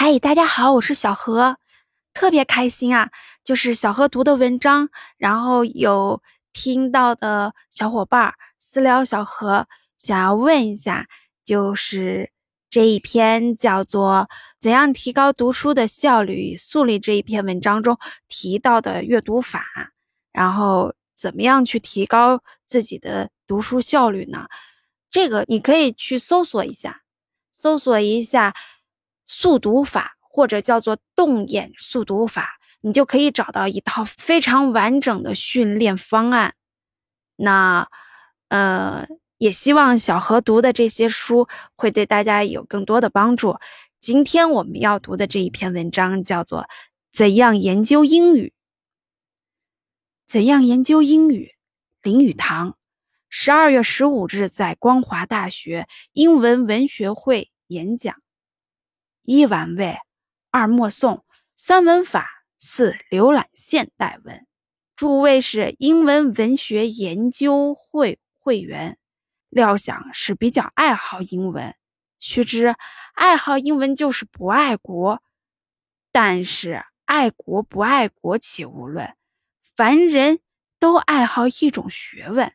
嗨，大家好，我是小何，特别开心啊！就是小何读的文章，然后有听到的小伙伴私聊小何，想要问一下，就是这一篇叫做《怎样提高读书的效率与速率》这一篇文章中提到的阅读法，然后怎么样去提高自己的读书效率呢？这个你可以去搜索一下，搜索一下。速读法或者叫做动眼速读法，你就可以找到一套非常完整的训练方案。那，呃，也希望小何读的这些书会对大家有更多的帮助。今天我们要读的这一篇文章叫做《怎样研究英语》。怎样研究英语？林语堂，十二月十五日在光华大学英文文学会演讲。一玩味，二默诵，三文法，四浏览现代文。诸位是英文文学研究会会员，料想是比较爱好英文。须知，爱好英文就是不爱国。但是，爱国不爱国且无论，凡人都爱好一种学问，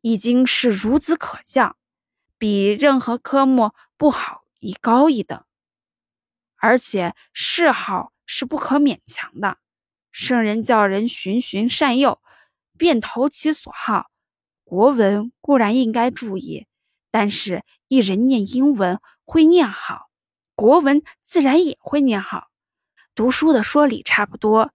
已经是孺子可教，比任何科目不好一高一等。而且嗜好是不可勉强的，圣人教人循循善诱，便投其所好。国文固然应该注意，但是一人念英文会念好，国文自然也会念好。读书的说理差不多，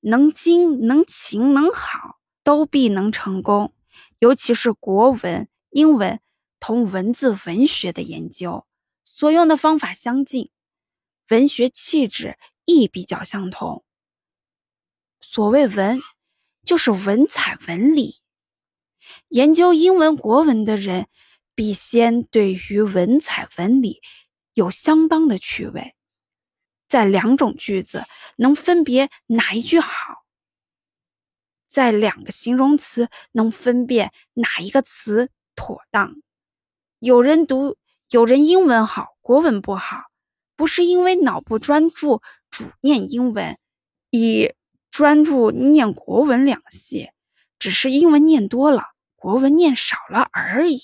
能精能勤能好，都必能成功。尤其是国文、英文同文字文学的研究，所用的方法相近。文学气质亦比较相同。所谓文，就是文采文理。研究英文国文的人，必先对于文采文理有相当的趣味，在两种句子能分别哪一句好，在两个形容词能分辨哪一个词妥当。有人读，有人英文好，国文不好。不是因为脑部专注，主念英文，以专注念国文两系，只是英文念多了，国文念少了而已。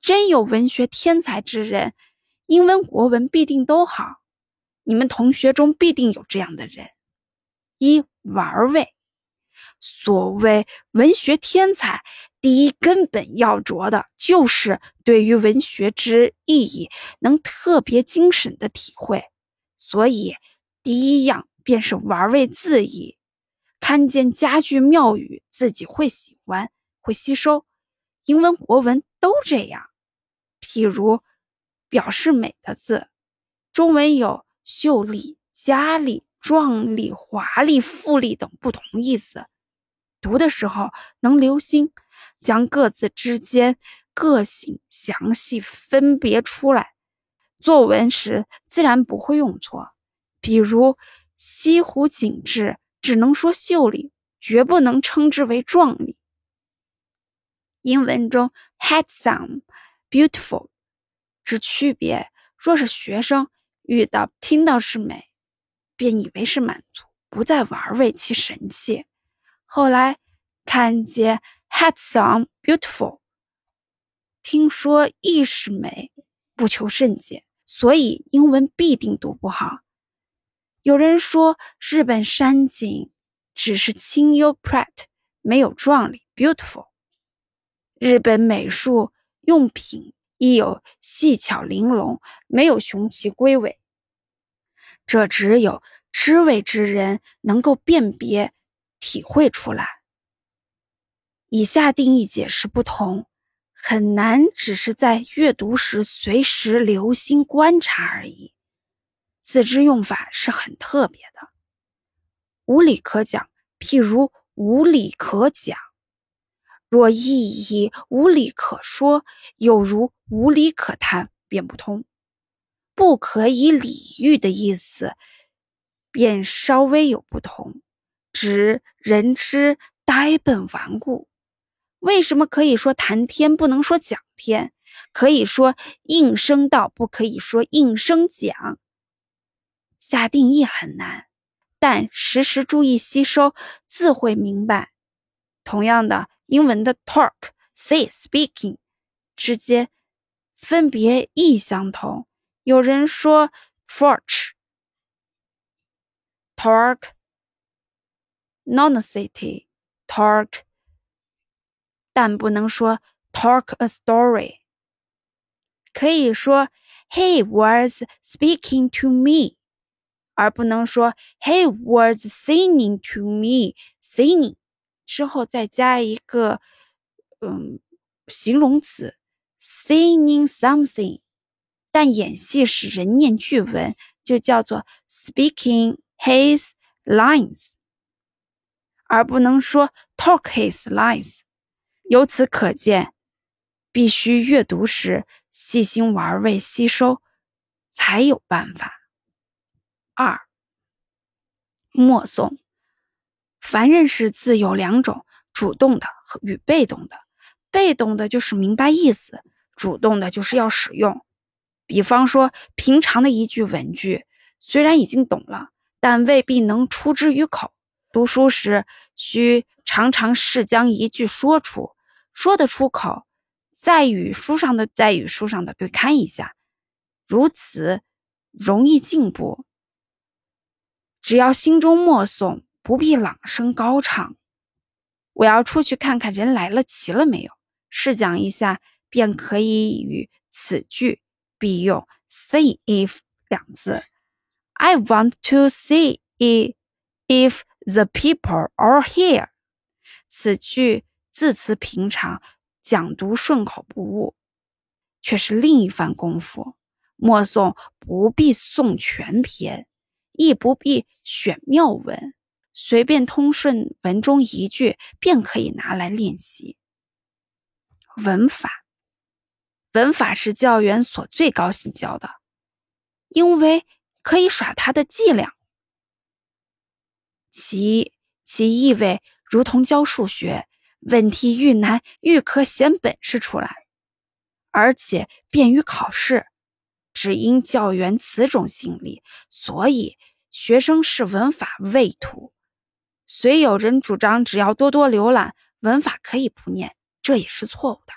真有文学天才之人，英文国文必定都好。你们同学中必定有这样的人。一玩味，所谓文学天才。第一根本要着的就是对于文学之意义能特别精神的体会，所以第一样便是玩味字义，看见佳句妙语自己会喜欢会吸收。英文国文都这样，譬如表示美的字，中文有秀丽、佳丽、壮丽、华丽、富丽等不同意思，读的时候能留心。将各自之间个性详细分别出来，作文时自然不会用错。比如西湖景致，只能说秀丽，绝不能称之为壮丽。英文中 handsome、beautiful 之区别，若是学生遇到听到是美，便以为是满足，不再玩味其神气。后来看见。Handsome, beautiful，听说亦是美，不求甚解，所以英文必定读不好。有人说日本山景只是清幽 （pretty），没有壮丽 （beautiful）。日本美术用品亦有细巧玲珑，没有雄奇瑰伟。这只有知味之人能够辨别、体会出来。以下定义解释不同，很难只是在阅读时随时留心观察而已。此之用法是很特别的，无理可讲，譬如无理可讲；若意义无理可说，有如无理可谈，便不通。不可以理喻的意思，便稍微有不同，指人之呆笨顽固。为什么可以说谈天不能说讲天？可以说应声道不可以说应声讲？下定义很难，但时时注意吸收，自会明白。同样的，英文的 talk、say、speaking 之间分别意相同。有人说 forge、talk、non-city、talk，但不能说 talk a story。可以说 he was speaking to me，而不能说 he was singing to me。singing 之后再加一个嗯形容词 singing something，但演戏时人念句文，就叫做 speaking his lines， 而不能说 talk his lies。由此可见，必须阅读时。细心玩味吸收，才有办法。二，默诵。凡认识字有两种：主动的和与被动的。被动的就是明白意思，主动的就是要使用。比方说，平常的一句文句，虽然已经懂了，但未必能出之于口。读书时，需常常试将一句说出，说得出口。再与书上的再与书上的对看一下，如此容易进步。只要心中默诵，不必朗声高唱。我要出去看看人来了齐了没有，试讲一下，便可以与此句必用 “see if” 两字。I want to see if if the people are here。此句字词平常。讲读顺口不误，却是另一番功夫。默诵不必诵全篇，亦不必选妙文，随便通顺文中一句，便可以拿来练习。文法，文法是教员所最高兴教的，因为可以耍他的伎俩。其其意味如同教数学。问题愈难，愈可显本事出来，而且便于考试。只因教员此种心理，所以学生视文法畏途。虽有人主张只要多多浏览文法可以不念，这也是错误的。